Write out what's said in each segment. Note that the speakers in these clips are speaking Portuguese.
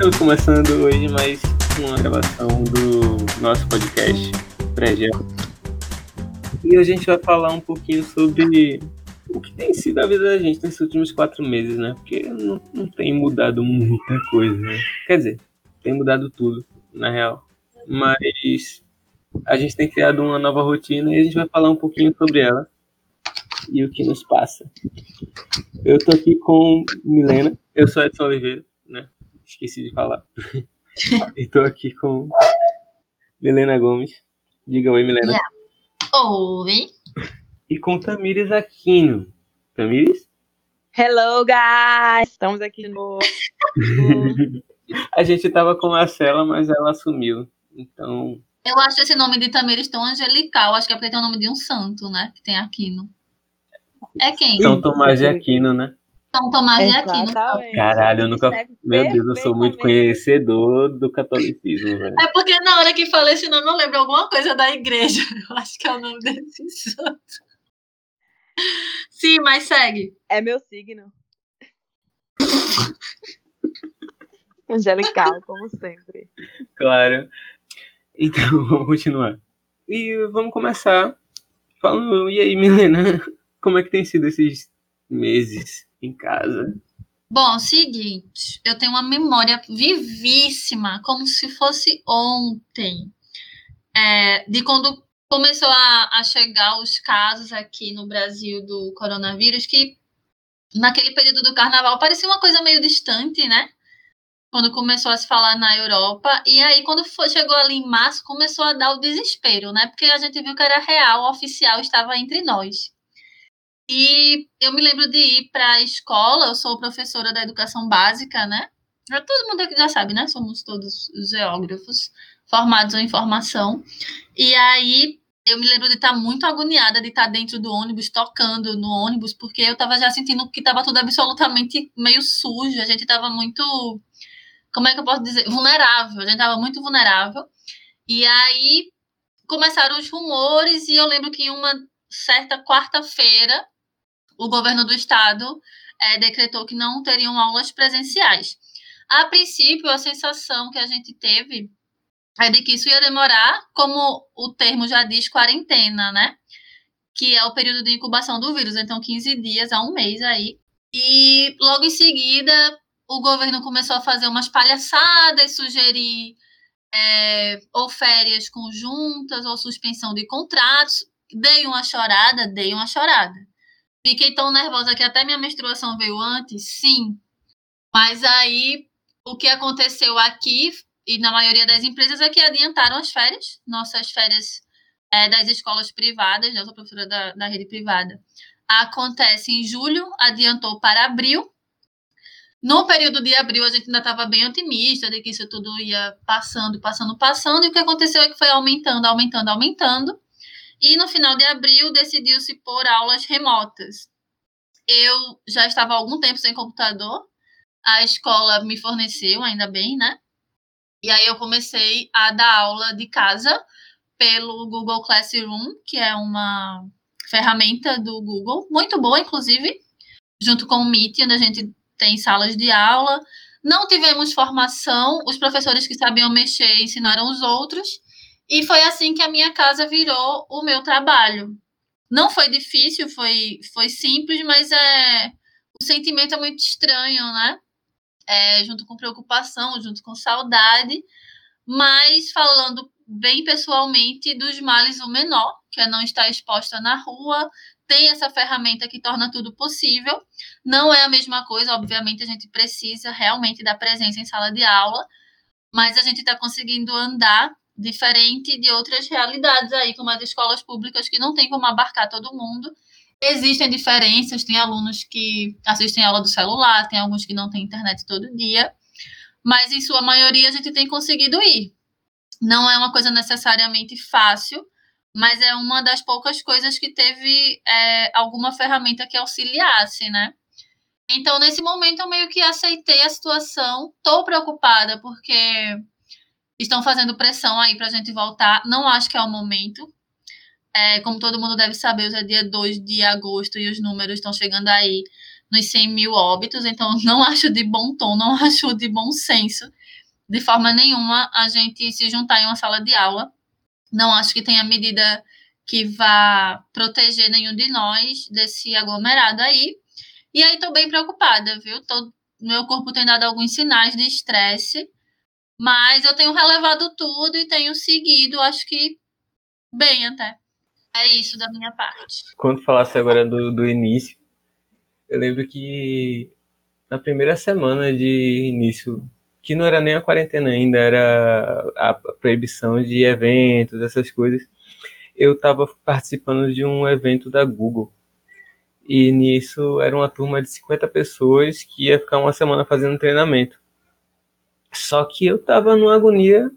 Estamos começando hoje mais uma gravação do nosso podcast pré E hoje a gente vai falar um pouquinho sobre o que tem sido a vida da gente nesses últimos quatro meses, né? Porque não, não tem mudado muita coisa, né? Quer dizer, tem mudado tudo, na real. Mas a gente tem criado uma nova rotina e a gente vai falar um pouquinho sobre ela e o que nos passa. Eu tô aqui com Milena, eu sou Edson Oliveira? Esqueci de falar. e tô aqui com Milena Gomes. Diga oi, Milena. Yeah. Oi. E com Tamires Aquino. Tamires? Hello, guys! Estamos aqui de novo. a gente tava com a Marcela, mas ela sumiu. Então. Eu acho esse nome de Tamires tão angelical. Acho que é porque tem o nome de um santo, né? Que tem Aquino. É quem? São Tomás de Aquino, né? São Tomás de Aquino. Caralho, eu nunca. Meu Deus, eu sou muito conhecedor do catolicismo, velho. É porque na hora que falei esse nome, eu lembro alguma coisa da igreja. Eu acho que é o nome desse santo. Sim, mas segue. É meu signo. Angelical, como sempre. Claro. Então, vamos continuar. E vamos começar falando. E aí, Milena? Como é que tem sido esses meses em casa? Bom, seguinte, eu tenho uma memória vivíssima, como se fosse ontem, é, de quando começou a, a chegar os casos aqui no Brasil do coronavírus, que naquele período do carnaval parecia uma coisa meio distante, né? Quando começou a se falar na Europa. E aí, quando foi, chegou ali em março, começou a dar o desespero, né? Porque a gente viu que era real, oficial, estava entre nós. E eu me lembro de ir para a escola, eu sou professora da educação básica, né? Todo mundo aqui já sabe, né? Somos todos geógrafos formados em formação. E aí eu me lembro de estar muito agoniada de estar dentro do ônibus, tocando no ônibus, porque eu estava já sentindo que estava tudo absolutamente meio sujo, a gente estava muito, como é que eu posso dizer, vulnerável, a gente estava muito vulnerável. E aí começaram os rumores e eu lembro que em uma certa quarta-feira o governo do estado é, decretou que não teriam aulas presenciais. A princípio, a sensação que a gente teve é de que isso ia demorar, como o termo já diz, quarentena, né? Que é o período de incubação do vírus, então 15 dias a um mês aí. E logo em seguida, o governo começou a fazer umas palhaçadas, sugerir é, ou férias conjuntas ou suspensão de contratos. Dei uma chorada, dei uma chorada. Fiquei tão nervosa que até minha menstruação veio antes? Sim. Mas aí, o que aconteceu aqui e na maioria das empresas é que adiantaram as férias, nossas férias é, das escolas privadas, eu sou professora da, da rede privada, acontece em julho, adiantou para abril. No período de abril, a gente ainda estava bem otimista de que isso tudo ia passando, passando, passando, e o que aconteceu é que foi aumentando, aumentando, aumentando. E no final de abril decidiu-se por aulas remotas. Eu já estava há algum tempo sem computador, a escola me forneceu, ainda bem, né? E aí eu comecei a dar aula de casa pelo Google Classroom, que é uma ferramenta do Google, muito boa, inclusive, junto com o Meet, onde a gente tem salas de aula. Não tivemos formação, os professores que sabiam mexer ensinaram os outros, e foi assim que a minha casa virou o meu trabalho. Não foi difícil, foi, foi simples, mas é o sentimento é muito estranho, né? É, junto com preocupação, junto com saudade, mas falando bem pessoalmente dos males o menor, que é não estar exposta na rua, tem essa ferramenta que torna tudo possível. Não é a mesma coisa, obviamente a gente precisa realmente da presença em sala de aula, mas a gente está conseguindo andar diferente de outras realidades aí, como as escolas públicas, que não tem como abarcar todo mundo. Existem diferenças, tem alunos que assistem aula do celular, tem alguns que não têm internet todo dia, mas em sua maioria a gente tem conseguido ir. Não é uma coisa necessariamente fácil, mas é uma das poucas coisas que teve é, alguma ferramenta que auxiliasse, né? Então, nesse momento, eu meio que aceitei a situação. Estou preocupada, porque estão fazendo pressão aí para a gente voltar. Não acho que é o momento. É, como todo mundo deve saber, hoje é dia 2 de agosto e os números estão chegando aí nos 100 mil óbitos, então não acho de bom tom, não acho de bom senso de forma nenhuma a gente se juntar em uma sala de aula. Não acho que tenha medida que vá proteger nenhum de nós desse aglomerado aí. E aí tô bem preocupada, viu? Tô, meu corpo tem dado alguns sinais de estresse, mas eu tenho relevado tudo e tenho seguido, acho que bem até. É isso da minha parte. Quando falasse agora do, do início, eu lembro que na primeira semana de início, que não era nem a quarentena ainda, era a proibição de eventos, essas coisas, eu estava participando de um evento da Google. E nisso era uma turma de 50 pessoas que ia ficar uma semana fazendo treinamento. Só que eu tava numa agonia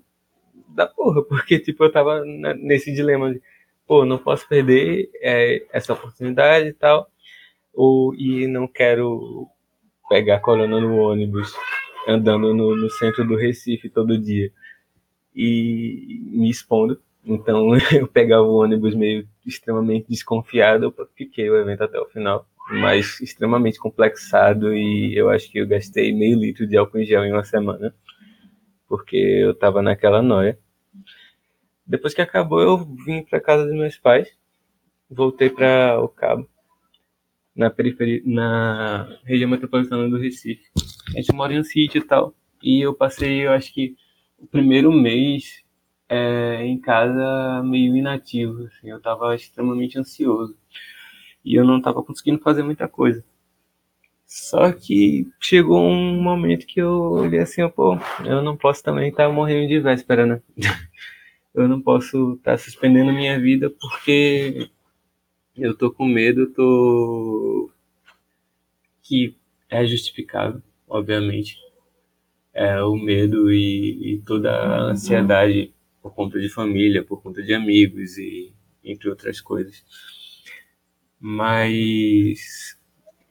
da porra, porque tipo, eu tava nesse dilema de, pô, não posso perder é, essa oportunidade e tal, ou e não quero pegar corona no ônibus, andando no, no centro do Recife todo dia e me expondo. Então eu pegava o ônibus meio extremamente desconfiado, eu fiquei o evento até o final, mas extremamente complexado e eu acho que eu gastei meio litro de álcool em gel em uma semana, porque eu tava naquela noia. Depois que acabou, eu vim para casa dos meus pais, voltei para o Cabo, na periferia, na região metropolitana do Recife. A gente mora em um sítio e tal, e eu passei, eu acho que o primeiro mês é, em casa meio inativo, assim, eu estava extremamente ansioso e eu não estava conseguindo fazer muita coisa. Só que chegou um momento que eu olhei assim, pô, eu não posso também estar tá morrendo de véspera, né? eu não posso estar tá suspendendo minha vida porque eu tô com medo, tô que é justificável, obviamente. É o medo e, e toda a ansiedade por conta de família, por conta de amigos e entre outras coisas. Mas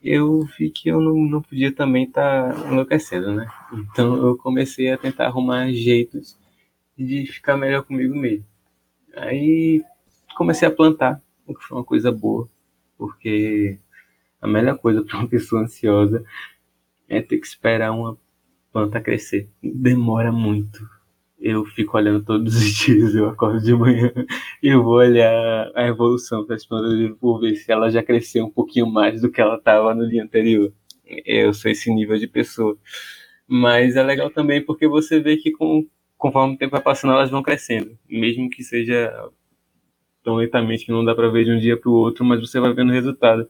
eu vi que eu não, não podia também estar tá enlouquecendo, né? Então eu comecei a tentar arrumar jeitos de ficar melhor comigo mesmo. Aí comecei a plantar, o que foi uma coisa boa, porque a melhor coisa para uma pessoa ansiosa é ter que esperar uma planta crescer. Demora muito. Eu fico olhando todos os dias, eu acordo de manhã e vou olhar a evolução das plantas por ver se ela já cresceu um pouquinho mais do que ela estava no dia anterior. Eu sou esse nível de pessoa. Mas é legal também porque você vê que com conforme o tempo vai passando, elas vão crescendo. Mesmo que seja tão lentamente que não dá para ver de um dia para o outro, mas você vai vendo o resultado.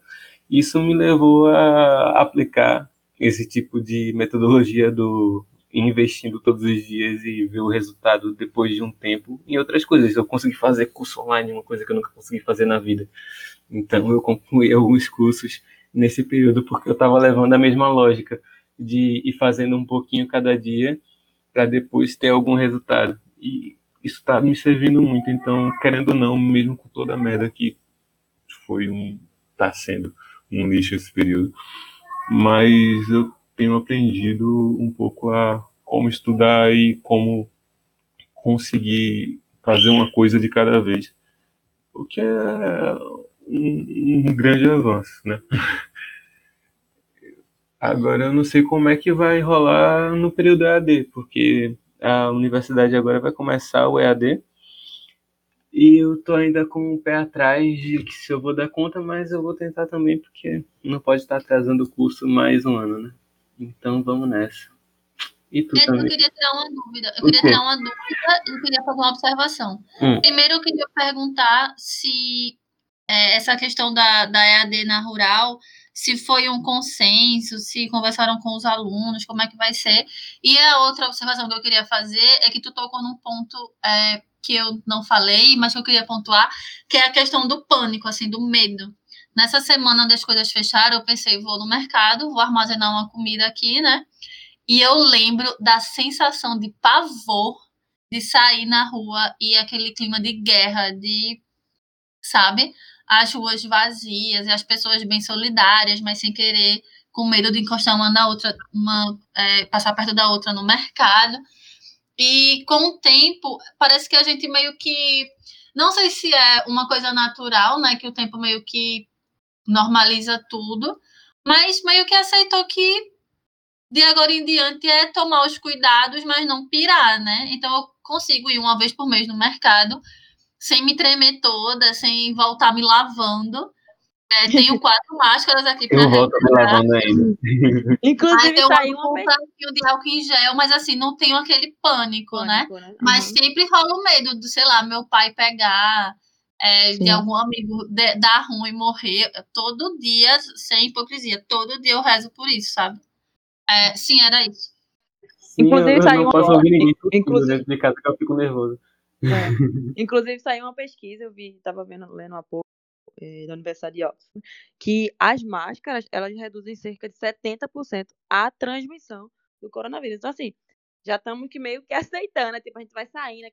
Isso me levou a aplicar esse tipo de metodologia do investindo todos os dias e ver o resultado depois de um tempo em outras coisas. Eu consegui fazer curso online, uma coisa que eu nunca consegui fazer na vida. Então eu concluí alguns cursos nesse período porque eu estava levando a mesma lógica de ir fazendo um pouquinho cada dia para depois ter algum resultado. E isso está me servindo muito. Então, querendo ou não, mesmo com toda a merda que foi um. tá sendo um lixo esse período, mas eu tenho aprendido um pouco a como estudar e como conseguir fazer uma coisa de cada vez. O que é um, um grande avanço, né? Agora eu não sei como é que vai rolar no período EAD, porque a universidade agora vai começar o EAD. E eu tô ainda com o pé atrás de que se eu vou dar conta, mas eu vou tentar também, porque não pode estar atrasando o curso mais um ano, né? Então vamos nessa. E tu também. Eu queria tirar uma dúvida. Eu queria tirar uma dúvida e queria fazer uma observação. Hum. Primeiro eu queria perguntar se é, essa questão da, da EAD na rural se foi um consenso, se conversaram com os alunos, como é que vai ser. E a outra observação que eu queria fazer é que tu tocou num ponto é, que eu não falei, mas que eu queria pontuar, que é a questão do pânico, assim, do medo. Nessa semana onde as coisas fecharam, eu pensei, vou no mercado, vou armazenar uma comida aqui, né? E eu lembro da sensação de pavor de sair na rua e aquele clima de guerra, de, sabe? as ruas vazias e as pessoas bem solidárias, mas sem querer, com medo de encostar uma na outra, uma, é, passar perto da outra no mercado. E com o tempo, parece que a gente meio que. Não sei se é uma coisa natural, né? Que o tempo meio que normaliza tudo, mas meio que aceitou que de agora em diante é tomar os cuidados, mas não pirar, né? Então eu consigo ir uma vez por mês no mercado sem me tremer toda, sem voltar me lavando. É, tenho quatro máscaras aqui para Eu volto me lavando ainda. Inclusive, eu saiu um pouquinho de álcool em gel, mas assim, não tenho aquele pânico, né? pânico, né? Mas Uhum. sempre rola o medo de, sei lá, meu pai pegar, é, de algum amigo de- dar ruim morrer. Todo dia, sem hipocrisia, todo dia eu rezo por isso, sabe? É, sim, era isso. Sim, Inclusive, eu, eu saiu uma- posso ouvir ninguém tossindo Inclusive- dentro de casa que eu fico nervoso. É. Inclusive, saiu uma pesquisa, eu vi, tava vendo, lendo há pouco, eh, da Universidade de Oxford, que as máscaras, elas reduzem cerca de 70% a transmissão do coronavírus. Então, assim, já estamos que meio que aceitando, né? Tipo, a gente vai sair, né?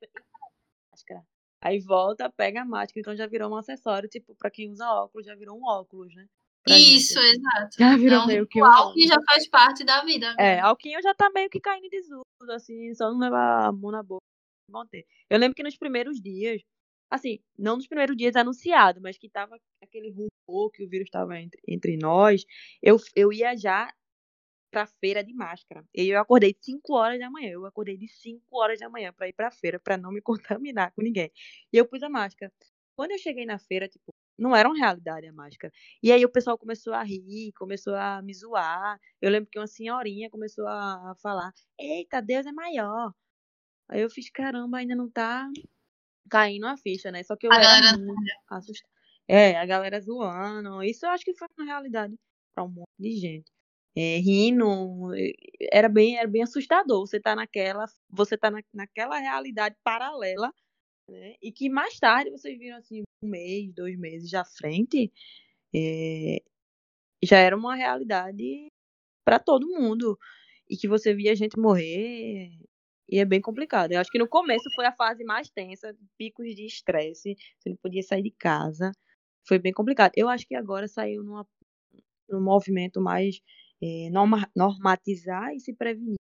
Máscara. Aí volta, pega a máscara, então já virou um acessório, tipo, pra quem usa óculos, já virou um óculos, né? Pra gente, Isso, assim. exato. Já virou é um meio que um ritual que óculos. já faz parte da vida. É, agora. Alquinho já tá meio que caindo em desuso, assim, só não levar a mão na boca. Vão ter. Eu lembro que nos primeiros dias, assim, não nos primeiros dias anunciado, mas que tava aquele rumor que o vírus estava entre, entre nós, eu, eu ia já pra feira de máscara. E eu acordei 5 horas da manhã. Eu acordei de 5 horas da manhã pra ir pra feira, pra não me contaminar com ninguém. E eu pus a máscara. Quando eu cheguei na feira, tipo, não era uma realidade a máscara. E aí o pessoal começou a rir, começou a me zoar. Eu lembro que uma senhorinha começou a falar: Eita, Deus é maior. Aí eu fiz, caramba, ainda não tá caindo a ficha, né? Só que eu A era galera assustada. É, a galera zoando. Isso eu acho que foi uma realidade pra um monte de gente. É, rindo, era bem, era bem assustador. Você tá naquela, você tá na, naquela realidade paralela, né? E que mais tarde vocês viram assim, um mês, dois meses à frente, é, já era uma realidade para todo mundo. E que você via gente morrer. E é bem complicado. Eu acho que no começo foi a fase mais tensa, picos de estresse, você não podia sair de casa. Foi bem complicado. Eu acho que agora saiu numa, num movimento mais norma- normatizar e se prevenir.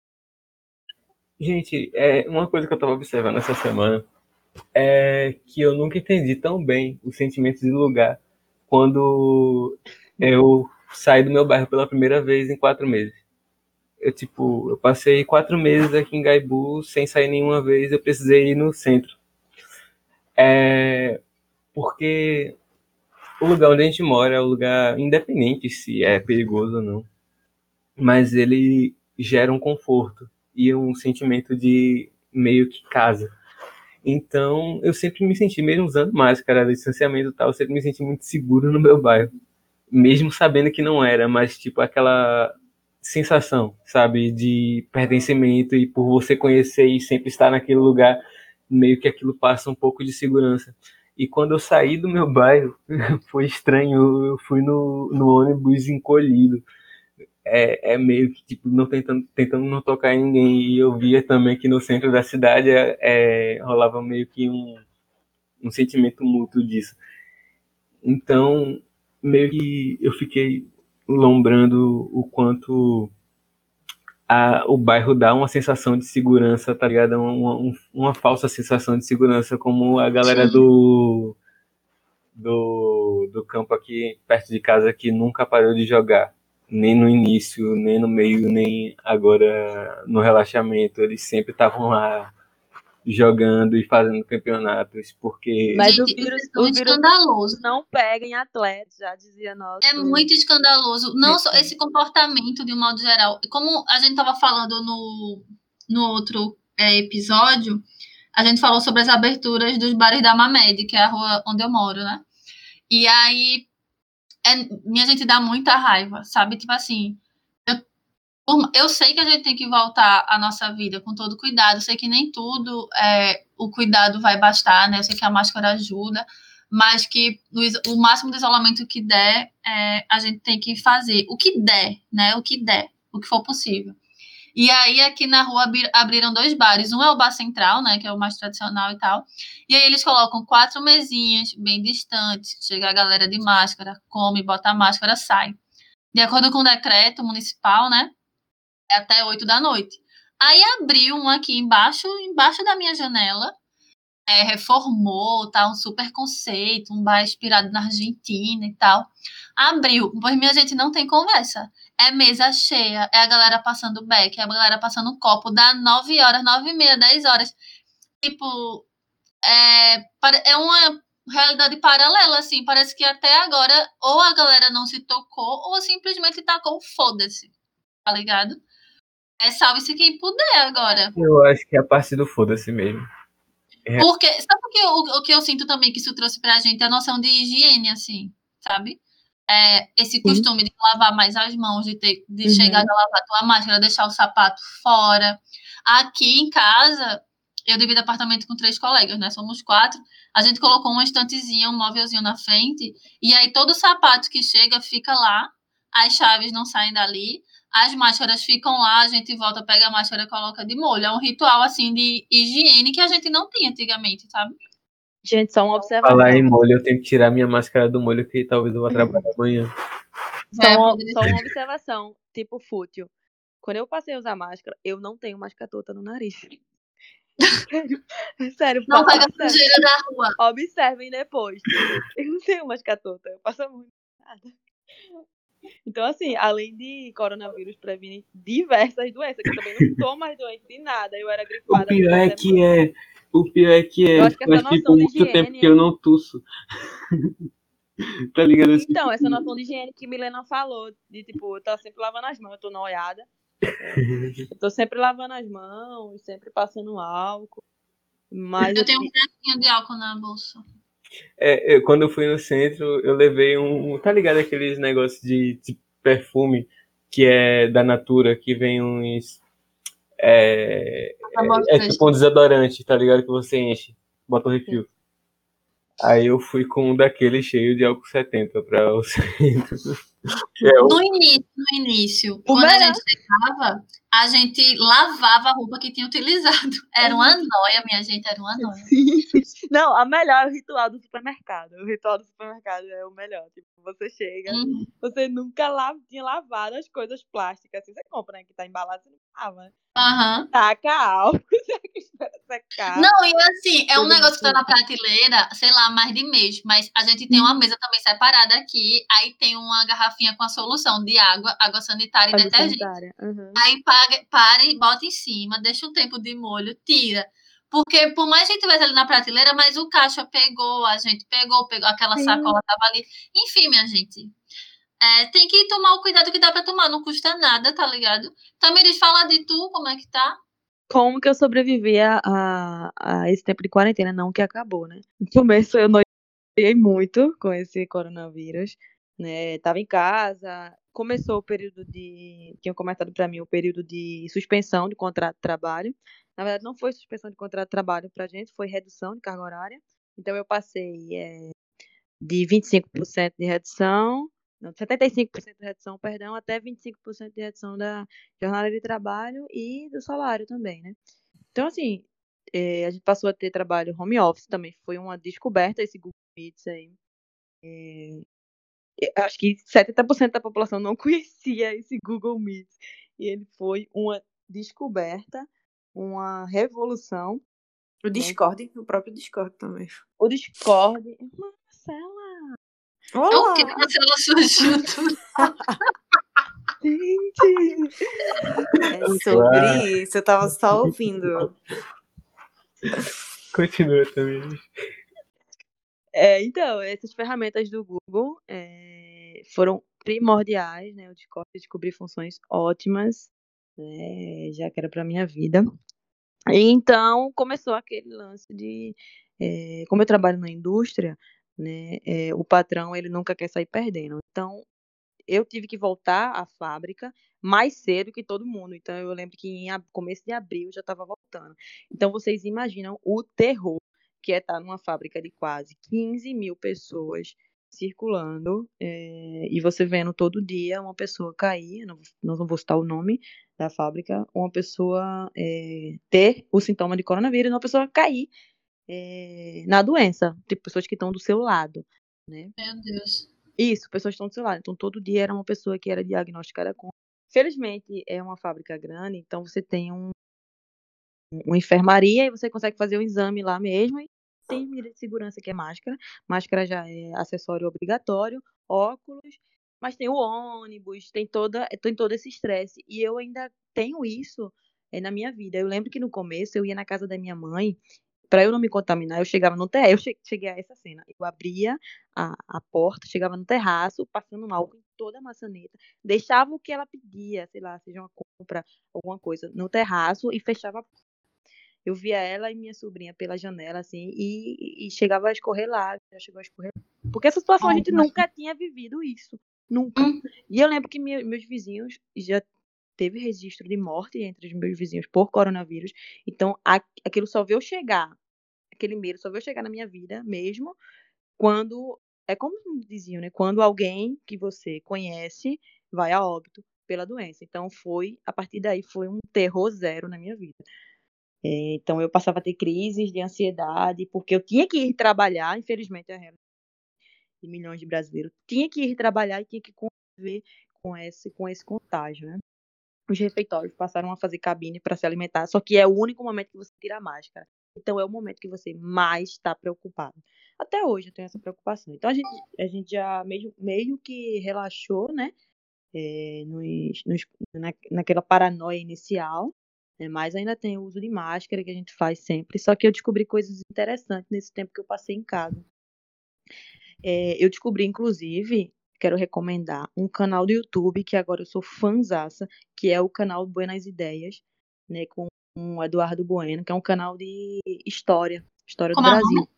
Gente, é, uma coisa que eu tava observando essa semana é que eu nunca entendi tão bem os sentimentos de lugar quando eu saí do meu bairro pela primeira vez em quatro meses. Eu, tipo, eu passei quatro meses aqui em Gaibu sem sair nenhuma vez, eu precisei ir no centro. É, porque o lugar onde a gente mora é um lugar independente se é perigoso ou não, mas ele gera um conforto e um sentimento de meio que casa. Então, eu sempre me senti, mesmo usando máscara, distanciamento e tal, eu sempre me senti muito seguro no meu bairro. Mesmo sabendo que não era, mas tipo aquela sensação, sabe, de pertencimento e por você conhecer e sempre estar naquele lugar, meio que aquilo passa um pouco de segurança. E quando eu saí do meu bairro, foi estranho, eu fui no, no ônibus encolhido é, é meio que tipo não tentando, tentando não tocar em ninguém. E eu via também que no centro da cidade é, é, rolava meio que um, um sentimento mútuo disso. Então meio que eu fiquei lombrando o quanto a, o bairro dá uma sensação de segurança tá ligado? Uma, uma, uma falsa sensação de segurança como a galera Sim. do do, do campo aqui perto de casa que nunca parou de jogar nem no início, nem no meio, nem agora no relaxamento. Eles sempre estavam lá jogando e fazendo campeonatos, porque Mas Gente, o vírus, é o muito vírus escandaloso. não pega em atletas, já dizia nosso. É muito escandaloso. Não só esse comportamento, de um modo geral. Como a gente estava falando no, no outro é, episódio, a gente falou sobre as aberturas dos bares da Mamed, que é a rua onde eu moro, né? E aí, é, minha gente dá muita raiva, sabe? Tipo assim, eu, eu sei que a gente tem que voltar à nossa vida com todo cuidado. Eu sei que nem tudo é, o cuidado vai bastar, né? Eu sei que a máscara ajuda, mas que o máximo de isolamento que der, é, a gente tem que fazer. O que der, né? O que der, o que for possível. E aí, aqui na rua abri- abriram dois bares. Um é o Bar Central, né? Que é o mais tradicional e tal. E aí eles colocam quatro mesinhas bem distantes. Chega a galera de máscara, come, bota a máscara, sai. De acordo com o decreto municipal, né? É até 8 da noite. Aí abriu um aqui embaixo, embaixo da minha janela. É, reformou, tá? Um super conceito, um bar inspirado na Argentina e tal. Abriu, pois minha gente não tem conversa. É mesa cheia, é a galera passando back, é a galera passando copo, dá 9 horas, 9 e meia, 10 horas. Tipo, é, é uma realidade paralela, assim. Parece que até agora ou a galera não se tocou ou simplesmente tacou foda-se. Tá ligado? É salve-se quem puder agora. Eu acho que é a parte do foda-se mesmo. É. Porque, sabe o que, eu, o que eu sinto também que isso trouxe pra gente? A noção de higiene, assim, sabe? É, esse costume de lavar mais as mãos, de, ter, de uhum. chegar a lavar tua máscara, deixar o sapato fora. Aqui em casa, eu divido apartamento com três colegas, né? Somos quatro. A gente colocou uma estantezinha, um móvelzinho na frente, e aí todo sapato que chega fica lá, as chaves não saem dali, as máscaras ficam lá, a gente volta, pega a máscara e coloca de molho. É um ritual, assim, de higiene que a gente não tinha antigamente, sabe? Gente, só uma observação. Falar em molho, eu tenho que tirar minha máscara do molho, que talvez eu vá trabalhar amanhã. Só, é, uma, só uma observação, tipo fútil. Quando eu passei a usar máscara, eu não tenho mais catota no nariz. Sério, sério. Não pega sujeira na rua. Observem depois. Eu não tenho mais catota, eu passo muito nada. Então, assim, além de coronavírus previne diversas doenças, que eu também não estou mais doente de nada. Eu era gripada. O pior é que é. O pior é que é. Eu acho que faz tipo muito higiene, tempo que eu não tuço. tá ligado assim? Então, essa noção de higiene que Milena falou, de tipo, eu tô sempre lavando as mãos, eu tô na olhada. eu tô sempre lavando as mãos, sempre passando álcool. Mas eu tenho um pouquinho de álcool na bolsa. É, eu, quando eu fui no centro, eu levei um. Tá ligado aqueles negócios de, de perfume que é da Natura, que vem uns. É, é, é tipo um desodorante, tá ligado? Que você enche, bota o refil. Aí eu fui com um daquele cheio de álcool 70 para o centro. É, no início, no início, quando a gente chegava, a gente lavava a roupa que tinha utilizado. Era uma noia, minha gente, era uma noia. Não, a melhor é o ritual do supermercado. O ritual do supermercado é o melhor. Tipo, você chega, uhum. você nunca lava, tinha lavado as coisas plásticas. Assim, você compra, né? Que tá embalado, você não lava. Né? Uhum. Taca álcool, secar. Não, e assim, é um negócio que tá na prateleira, sei lá, mais de mês. Mas a gente tem uma uhum. mesa também separada aqui. Aí tem uma garrafinha com a solução de água, água sanitária água e detergente. Sanitária. Uhum. Aí paga, para e bota em cima, deixa um tempo de molho, tira. Porque por mais que a gente tivesse ali na prateleira, mas o caixa pegou, a gente pegou, pegou aquela Sim. sacola tava ali. Enfim, minha gente. É, tem que tomar o cuidado que dá para tomar, não custa nada, tá ligado? Tamiris, fala de tu, como é que tá? Como que eu sobrevivi a, a, a esse tempo de quarentena, não que acabou, né? No começo eu noiei muito com esse coronavírus, né? Tava em casa, começou o período de. Tinham comentado para mim o período de suspensão de contrato de trabalho. Na verdade, não foi suspensão de contrato de trabalho para a gente, foi redução de carga horária. Então, eu passei é, de 25% de redução, não, 75% de redução, perdão, até 25% de redução da jornada de trabalho e do salário também, né? Então, assim, é, a gente passou a ter trabalho home office também, foi uma descoberta esse Google Meets aí. É, acho que 70% da população não conhecia esse Google Meet. E ele foi uma descoberta, uma revolução. O Discord, né? o próprio Discord também. O Discord. Marcela! Olá! É o que Marcela surgiu tudo. Gente! É sobre isso, eu tava só ouvindo. Continua também. É, então, essas ferramentas do Google é, foram primordiais, né? O Discord descobri funções ótimas, né? Já que era para minha vida. Então começou aquele lance de, é, como eu trabalho na indústria, né? É, o patrão ele nunca quer sair perdendo. Então eu tive que voltar à fábrica mais cedo que todo mundo. Então eu lembro que em começo de abril já estava voltando. Então vocês imaginam o terror que é estar tá numa fábrica de quase 15 mil pessoas circulando é, e você vendo todo dia uma pessoa cair, não, não vou citar o nome da fábrica, uma pessoa é, ter o sintoma de coronavírus, uma pessoa cair é, na doença, tipo pessoas que estão do seu lado, né? Meu Deus. Isso, pessoas que estão do seu lado. Então todo dia era uma pessoa que era diagnosticada com. Felizmente é uma fábrica grande, então você tem um, uma enfermaria e você consegue fazer o exame lá mesmo. E tem medida de segurança que é máscara. Máscara já é acessório obrigatório, óculos mas tem o ônibus, tem toda, tem todo esse estresse. E eu ainda tenho isso é, na minha vida. Eu lembro que no começo eu ia na casa da minha mãe, para eu não me contaminar, eu chegava no terraço, eu cheguei a essa cena. Eu abria a, a porta, chegava no terraço, passando álcool em toda a maçaneta, deixava o que ela pedia, sei lá, seja uma compra, alguma coisa, no terraço e fechava a. Eu via ela e minha sobrinha pela janela, assim, e, e chegava a escorrer lá, já chegou a escorrer. Porque essa situação a gente nunca tinha vivido isso. Nunca. Hum. E eu lembro que me- meus vizinhos já teve registro de morte entre os meus vizinhos por coronavírus. Então, a- aquilo só veio chegar, aquele medo só veio chegar na minha vida mesmo, quando, é como diziam, né? Quando alguém que você conhece vai a óbito pela doença. Então, foi, a partir daí, foi um terror zero na minha vida. É, então, eu passava a ter crises de ansiedade, porque eu tinha que ir trabalhar, infelizmente, é a realidade de milhões de brasileiros, tinha que ir trabalhar e tinha que conviver com esse, com esse contágio, né? Os refeitórios passaram a fazer cabine para se alimentar, só que é o único momento que você tira a máscara. Então é o momento que você mais está preocupado. Até hoje eu tenho essa preocupação. Então a gente, a gente já meio, meio que relaxou, né? É, nos, nos, na, naquela paranoia inicial, né? mas ainda tem o uso de máscara que a gente faz sempre. Só que eu descobri coisas interessantes nesse tempo que eu passei em casa. É, eu descobri, inclusive, quero recomendar um canal do YouTube que agora eu sou fãzaça, que é o canal Buenas Ideias, né, com o Eduardo Bueno, que é um canal de história, história Como do é Brasil.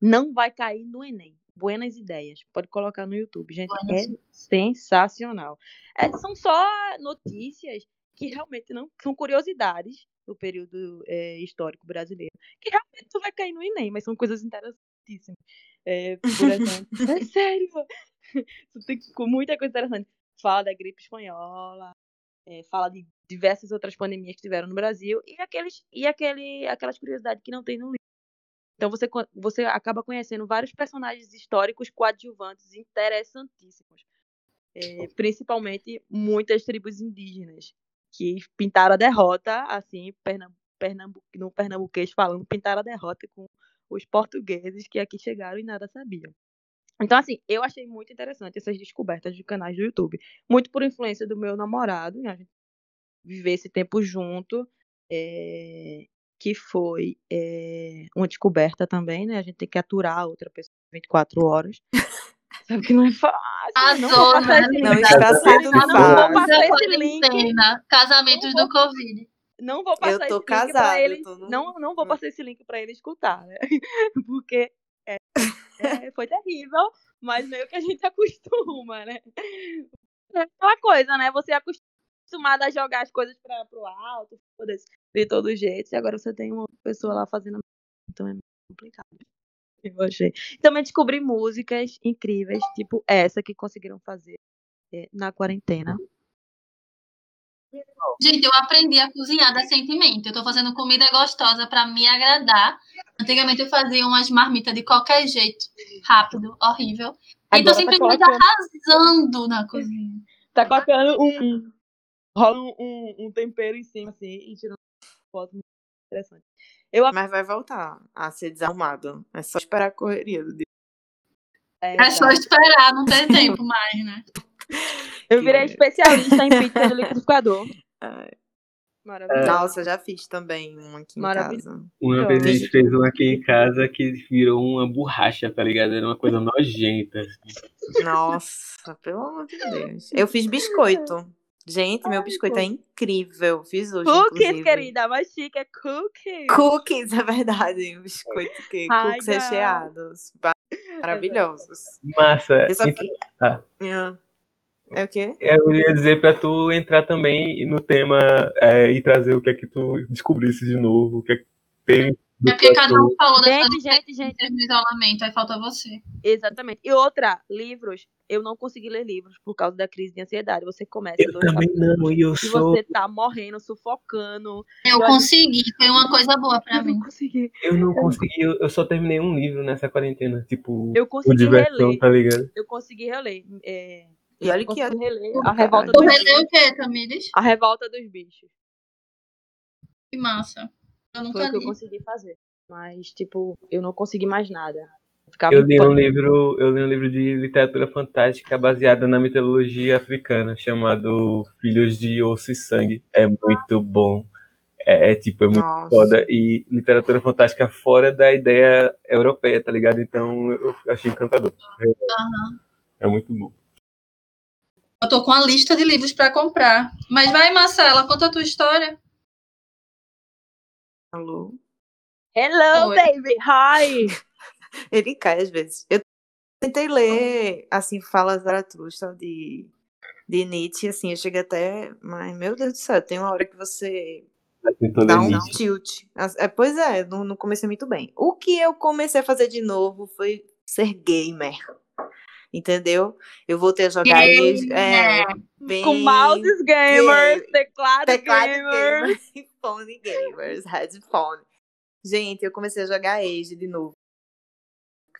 Não vai cair no Enem. Buenas Ideias. Pode colocar no YouTube, gente. Buenas É sensacional. É, são só notícias que realmente não são curiosidades do período é, histórico brasileiro, que realmente não vai cair no Enem, mas são coisas interessantíssimas. É, por exemplo, é sério, Isso tem muita coisa interessante. Fala da gripe espanhola, é, fala de diversas outras pandemias que tiveram no Brasil e aqueles e aquele aquelas curiosidades que não tem no livro. Então você você acaba conhecendo vários personagens históricos coadjuvantes interessantíssimos, É, principalmente muitas tribos indígenas que pintaram a derrota, assim, Pernam- Pernambu- no pernambuquês falando, pintaram a derrota com os portugueses que aqui chegaram e nada sabiam. Então, assim, eu achei muito interessante essas descobertas de canais do YouTube. Muito por influência do meu namorado, né? A gente viver esse tempo junto, é, que foi é, uma descoberta também, né? A gente tem que aturar outra pessoa 24 horas. Sabe que não é fácil. não vou né, esse Não link. está sendo Não vou fácil. passar esse link. Casamentos Não do Covid. Não vou Eu passar tô esse link casada, pra eu ele. tô no- Não, não vou no- passar esse link pra ele escutar, né? Porque é, é, foi terrível, mas meio que a gente acostuma, né? É aquela coisa, né? Você é acostumado a jogar as coisas para pro alto, de todo jeito, e agora você tem uma pessoa lá fazendo. Então é meio complicado. Eu achei. Também descobri músicas incríveis, tipo essa que conseguiram fazer é, na quarentena. Gente, eu aprendi a cozinhar decentemente. Eu tô fazendo comida gostosa pra me agradar. Antigamente eu fazia umas marmitas de qualquer jeito, rápido, horrível. E tô Agora tá simplesmente colocando- arrasando na cozinha. Tá colocando um. Rola um, um, um tempero em cima, assim, e tirando foto muito interessante. Eu, Mas vai voltar a ser desarrumado. É só esperar a correria do dia. é, É só tá. esperar, não tem tempo mais, né? eu virei especialista em pizza do liquidificador. Maravilhoso. Nossa, já fiz também uma aqui em Maravilhoso. casa. Uma vez a Fiz- gente fez um aqui em casa que virou uma borracha, tá ligado? Era uma coisa nojenta. assim. Nossa, pelo amor de Deus. Eu fiz biscoito. Gente, meu biscoito é incrível. Fiz hoje, Cookies, inclusive. querida, mais chique é cookies. Cookies, é verdade. Biscoito que Ai, cookies não. recheados. Maravilhosos. Massa. Só Então, tá. É o quê? Eu ia dizer pra tu entrar também no tema é, e trazer o que é que tu descobrisse de novo, o que é que tem. do É porque cada um falou das Gente, suas gente, gente. no isolamento, aí falta você. Exatamente. E outra, livros. Eu não consegui ler livros por causa da crise de ansiedade. Você começa Eu também capítulos não, e eu e sou. você tá morrendo, sufocando. Eu Eu- consegui, foi uma coisa boa pra Eu mim. não consegui. Eu não consegui, eu, eu só terminei um livro nessa quarentena. Tipo, Eu consegui diversão, reler. tá ligado? Eu consegui reler. É, E olha que consegui reler do a revolta Tu dos releu bichos. o quê, Tamires? A revolta dos bichos. Que massa. Eu Foi nunca o que eu li. consegui fazer. Mas, tipo, eu não consegui mais nada. Ficava Eu li um livro, eu li um livro de literatura fantástica baseada na mitologia africana, chamado Filhos de Osso e Sangue. É muito bom. É, é, tipo, é muito Nossa. foda. E literatura fantástica fora da ideia europeia, tá ligado? Então eu achei encantador. Aham. É muito bom. Eu tô com a lista de livros para comprar. Mas vai, Marcela, conta a tua história. Alô? Hello, Oi. baby! Hi! Ele cai às vezes. Eu tentei ler, assim, Fala Zaratustra de, de Nietzsche, assim, eu cheguei até. Mas, meu Deus do céu, tem uma hora que você Tentou dá um Nietzsche. tilt. As- é, pois é, não, não comecei muito bem. O que eu comecei a fazer de novo foi ser gamer. Entendeu? Eu voltei a jogar. ex- É, bem, Com mouses gamers, teclado, teclado gamers. gamer e phone gamers, headphone. Gente, eu comecei a jogar Age de novo.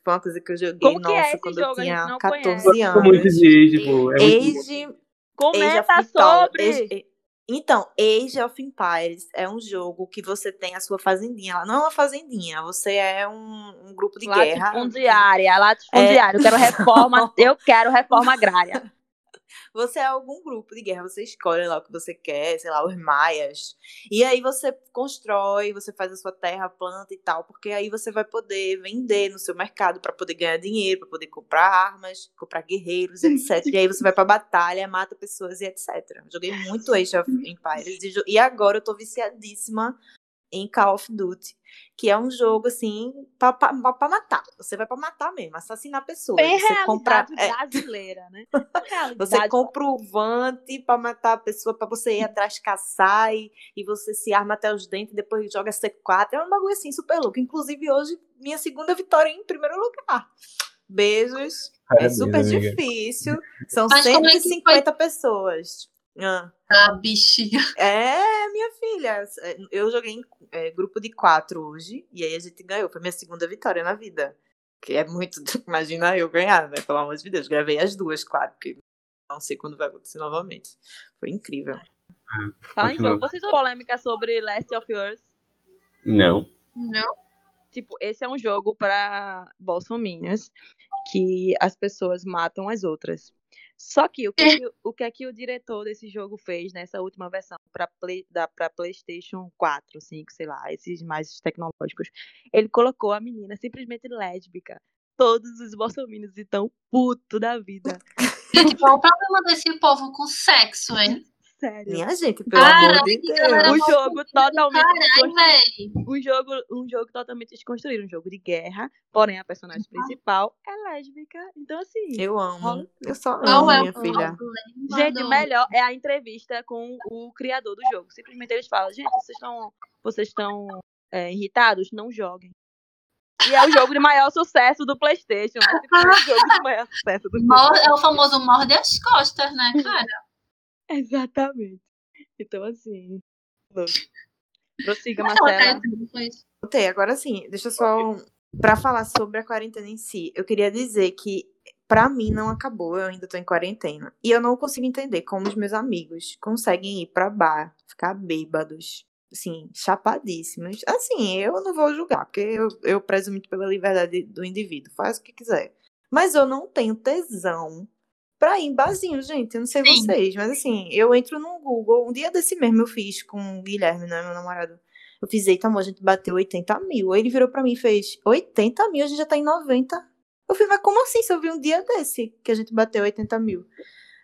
Coisa que eu joguei, Como que nossa, é quando jogo? eu tinha não 14 conhece. Gosto muito anos. de Age, pô. É muito. Age, Age Comenta Mythology. sobre! Age- Então, Age of Empires é um jogo que você tem a sua fazendinha lá. Não é uma fazendinha, você é um, um grupo de guerra. Latifundiária, latifundiária. Eu quero reforma, eu quero reforma agrária. Você é algum grupo de guerra, você escolhe lá o que você quer, sei lá, os maias. E aí você constrói, você faz a sua terra, planta e tal, porque aí você vai poder vender no seu mercado para poder ganhar dinheiro, para poder comprar armas, comprar guerreiros, etc. e aí você vai pra batalha, mata pessoas e etc. Joguei muito Age of Empires e, e agora eu tô viciadíssima em Call of Duty, que é um jogo assim pra matar. Você vai pra matar mesmo, assassinar pessoas. Bem você compra é, brasileira, né? Você compra o vante pra matar a pessoa, pra você ir atrás caçar e, e você se arma até os dentes, depois joga C4. É um bagulho assim, super louco. Inclusive, hoje, minha segunda vitória em primeiro lugar. Beijos. É super amiga. difícil. São Mas como é que 150 pessoas. Ah. A bichinha. É, minha filha. Eu joguei em é, grupo de quatro hoje. E aí a gente ganhou. Foi minha segunda vitória na vida. Que é muito. Imagina eu ganhar, né? Pelo amor de Deus. Gravei as duas, claro. Porque não sei quando vai acontecer novamente. Foi incrível. Fala em jogo. Vocês polêmica sobre Last of Us? Não. Não? Tipo, esse é um jogo para bolsominions que as pessoas matam as outras. Só que o que, é que, o que é que o diretor desse jogo fez nessa última versão para play, da para PlayStation 4, 5, sei lá, esses mais tecnológicos? Ele colocou a menina simplesmente lésbica. Todos os bolsominions estão puto da vida. Gente, qual o problema desse povo com sexo, hein? Sério. Minha gente, pelo Caralho, amor de Deus. O jogo totalmente Caralho, um jogo, um jogo totalmente desconstruído, um jogo de guerra, porém a personagem principal é lésbica. Então, assim, Eu amo. Eu só amo, é minha o filha. gente, melhor é a entrevista com o criador do jogo. Simplesmente eles falam, gente, vocês estão vocês estão é, irritados? Não joguem. E é o jogo de maior sucesso do Playstation. É o jogo de maior sucesso do Playstation. É o famoso morde as costas, né, cara? Exatamente. Então, assim, louco. Prossiga, Mas ela Marcela. isso. Voltei, agora sim, deixa eu só. Pra falar sobre a quarentena em si, eu queria dizer que, pra mim, não acabou, eu ainda tô em quarentena. E eu não consigo entender como os meus amigos conseguem ir pra bar, ficar bêbados, assim, chapadíssimos. Assim, eu não vou julgar, porque eu, eu prezo muito pela liberdade do indivíduo, faz o que quiser. Mas eu não tenho tesão pra ir em barzinho, gente. Eu não sei Sim. vocês, mas assim, eu entro no Google. Um dia desse mesmo eu fiz com o Guilherme, né, meu namorado. Eu fiz, eita, amor, a gente bateu 80 mil. Aí ele virou pra mim e fez, 80 mil? A gente já tá em 90. Eu fiz, mas como assim? Se eu vi um dia desse que a gente bateu 80 mil.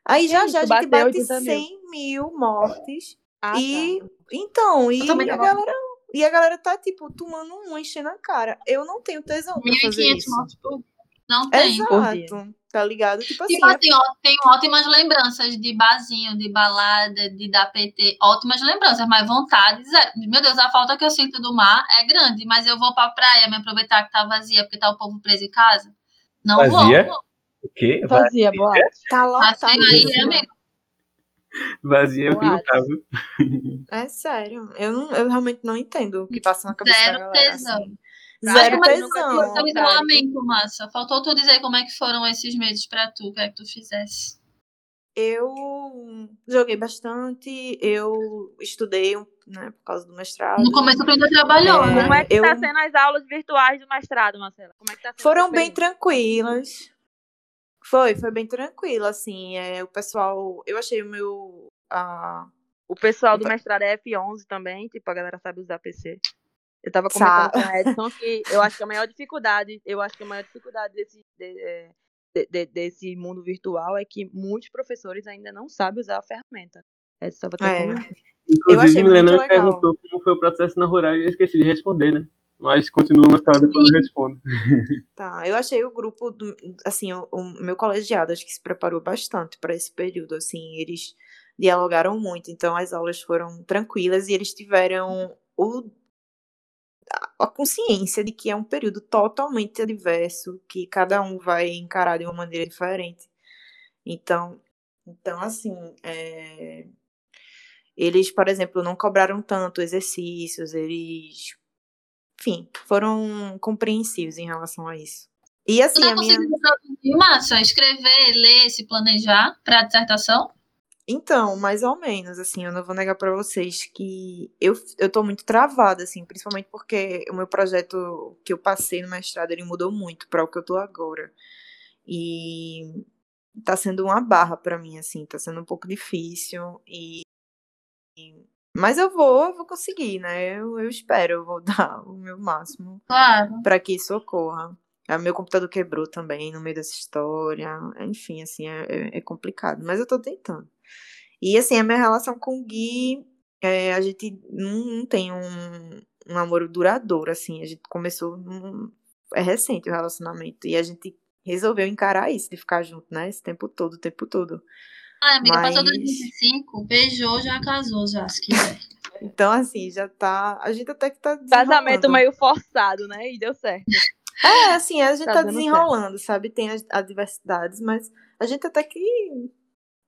Aí já Sim, já a gente bate 80 mil. 100 mil mortes. Ah, e, tá. então, e a galera... E a galera tá, tipo, tomando um, enchendo a cara. Eu não tenho tesão pra fazer 1.500 isso. mortes por Não tem. Exato. Tá ligado? Tipo assim, Tipo assim, ó, tenho ótimas lembranças de barzinho, de balada, de dar PT, ótimas lembranças, mas vontade, zero. Meu Deus, a falta que eu sinto do mar é grande, mas eu vou pra praia me aproveitar que tá vazia, porque tá o povo preso em casa. Não Vazia? vou. O quê? Fazia boate. tá Assim, lotado. aí, amigo. Vazia é o que não Boate. tava. É sério. Eu, não, eu realmente não entendo o que passa na cabeça Zero da galera. tesão. assim. Acho Zero tesão. tive Seu isolamento, Massa. Faltou tu dizer como é que foram esses meses pra tu, o que é que tu fizesse. eu joguei bastante, eu estudei, né, por causa do mestrado. No começo tu ainda trabalhou, É, né? Como é que eu- tá sendo as aulas virtuais do mestrado, Marcela? Como é que tá sendo Foram bem tranquilas. Foi, foi bem tranquilo, assim, é, o pessoal, eu achei o meu, a, O pessoal do mestrado é F11 também, tipo, a galera sabe usar PC. Eu tava Sa- comentando com a Edson que eu acho que a maior dificuldade, eu acho que a maior dificuldade desse, de- é, de- de- desse mundo virtual é que muitos professores ainda não sabem usar a ferramenta. É. comentando. Inclusive, achei Milena muito me legal. perguntou como foi o processo na Rural e eu esqueci de responder, né? Mas continua na sala depois eu respondo. Tá, eu achei o grupo, do, assim, o, o meu colegiado acho que se preparou bastante para esse período, assim, eles dialogaram muito, então as aulas foram tranquilas e eles tiveram o, a, a consciência de que é um período totalmente adverso, que cada um vai encarar de uma maneira diferente. Então, então assim, é, eles, por exemplo, não cobraram tanto exercícios, eles enfim, foram compreensivos em relação a isso. E Tu assim, tá a minha. produzir, Márcia? Escrever, ler, se planejar pra dissertação? Então, mais ou menos, assim, eu não vou negar pra vocês que eu, eu tô muito travada, assim, principalmente porque o meu projeto que eu passei no mestrado, ele mudou muito para o que eu tô agora. E tá sendo uma barra pra mim, assim, tá sendo um pouco difícil e... e- Mas eu vou, eu vou conseguir, né? Eu, eu espero, eu vou dar o meu máximo. Claro. para que isso ocorra. Ah, meu computador quebrou também no meio dessa história. Enfim, assim, é, é- é complicado. Mas eu tô tentando. E assim, a minha relação com o Gui, é, a gente não, não tem um, um namoro duradouro, assim. A gente começou. num- é recente o relacionamento. E a gente resolveu encarar isso, de ficar junto, né? Esse tempo todo, o tempo todo. Ai, amiga, passou Mas- 2025, beijou, já casou, já, se quiser. Então, assim, já tá. A gente até que tá. Casamento meio forçado, né? E deu certo. É, assim, a gente Tá tá, desenrolando, sabe? Tem as adversidades, mas a gente até que.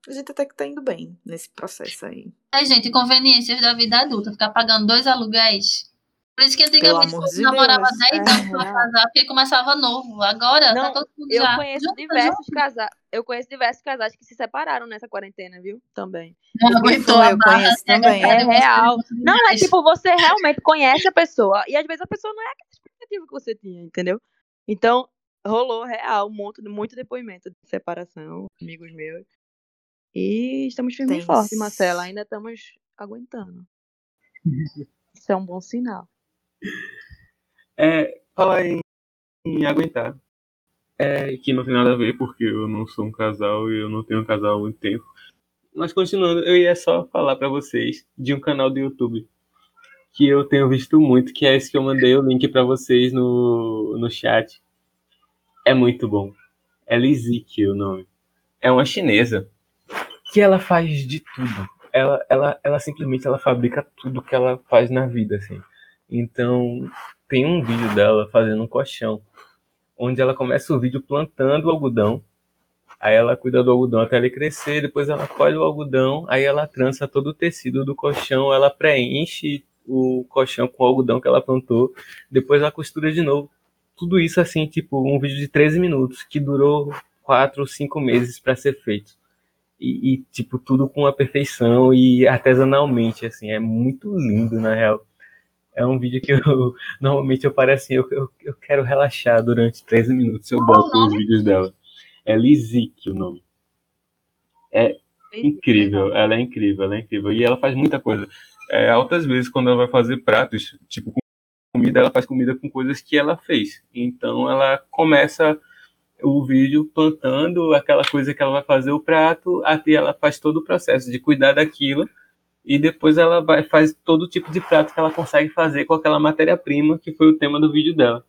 A gente até que tá indo bem nesse processo aí. É, gente, inconveniências da vida adulta, ficar pagando dois aluguéis. Por isso que antigamente quando de namorava Deus. 10 É, anos pra real. casar, porque começava novo. Agora Não, tá todo mundo Eu já. conheço junto, diversos casais. Eu conheço diversos casais que se separaram nessa quarentena, viu? Também. Não aguentou a eu barra. conheço né? também. É você? real. Não, é Mas- tipo, você realmente conhece a pessoa. E às vezes a pessoa não é aquela expectativa que você tinha, entendeu? Então, rolou real um monte, muito depoimento de separação, amigos meus. E estamos firmes e fortes, Marcela. Ainda estamos aguentando. Isso é um bom sinal. É, falar em, em aguentar. É, que não tem nada a ver, porque eu não sou um casal e eu não tenho um casal há muito tempo. Mas continuando, eu ia só falar pra vocês de um canal do YouTube que eu tenho visto muito, que é esse que eu mandei o link pra vocês no, no chat. É muito bom. É Lizik o nome. É uma chinesa que ela faz de tudo. Ela, ela, ela simplesmente ela fabrica tudo que ela faz na vida, assim. Então, tem um vídeo dela fazendo um colchão, onde ela começa o vídeo plantando algodão, aí ela cuida do algodão até ele crescer, depois ela colhe o algodão, aí ela trança todo o tecido do colchão, ela preenche o colchão com o algodão que ela plantou, depois ela costura de novo. Tudo isso assim, tipo, um vídeo de 13 minutos, que durou 4 ou 5 meses para ser feito. E, e, tipo, tudo com a perfeição e artesanalmente, assim, é muito lindo, na real. É um vídeo que eu normalmente eu paro assim, eu, eu, eu quero relaxar durante 13 minutos. Eu Qual boto os vídeos dela. É Lizik o nome. Incrível, ela é incrível, ela é incrível. E ela faz muita coisa. É, altas vezes, quando ela vai fazer pratos, tipo com comida, ela faz comida com coisas que ela fez. Então ela começa o vídeo plantando aquela coisa que ela vai fazer o prato, até ela faz todo o processo de cuidar daquilo e depois ela vai faz todo tipo de prato que ela consegue fazer com aquela matéria-prima que foi o tema do vídeo dela.